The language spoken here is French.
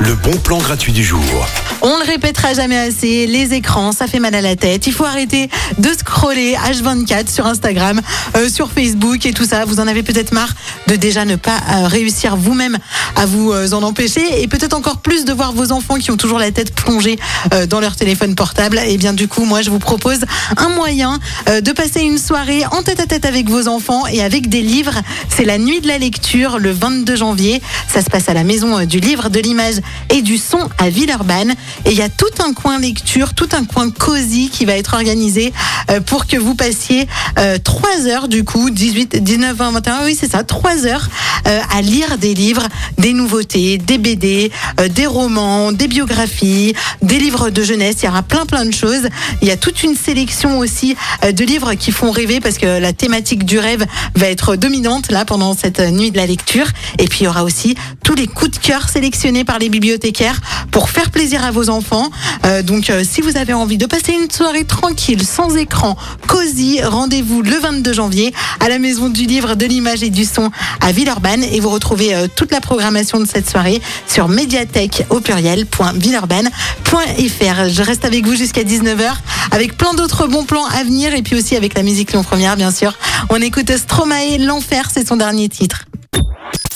Le bon plan gratuit du jour. On le répétera jamais assez, les écrans, ça fait mal à la tête. Il faut arrêter de scroller H24 sur Instagram, euh, sur Facebook et tout ça. Vous en avez peut-être marre de déjà ne pas euh, réussir vous-même à vous euh, en empêcher et peut-être encore plus de voir vos enfants qui ont toujours la tête plongée dans leur téléphone portable. Et bien du coup, moi je vous propose un moyen de passer une soirée en tête à tête avec vos enfants et avec des livres. C'est la nuit de la lecture le 22 janvier. Ça se passe à la maison euh, du livre, de l'image et du son à Villeurbanne. Et il y a tout un coin lecture, tout un coin cosy qui va être organisé euh, pour que vous passiez euh, 3 heures du coup, 18, 19, 20, 21, oui c'est ça, 3 heures euh, à lire des livres, des nouveautés, des BD, euh, des romans, des biographies, des livres de jeunesse. Il y aura plein plein de choses. Il y a toute une sélection aussi euh, de livres qui font rêver parce que la thématique du rêve va être dominante là pendant cette euh, nuit de la lecture. Et puis il y aura aussi tous les coups de cœur sélectionnés par les bibliothécaires pour faire plaisir à vos enfants. Euh, donc euh, si vous avez envie de passer une soirée tranquille, sans écran, cosy, rendez-vous le 22 janvier à la Maison du Livre, de l'Image et du Son à Villeurbanne. Et vous retrouvez euh, toute la programmation de cette soirée sur médiathèque au. Je reste avec vous jusqu'à 19h avec plein d'autres bons plans à venir et puis aussi avec la musique Lyon Première, bien sûr. On écoute Stromae, L'Enfer, c'est son dernier titre.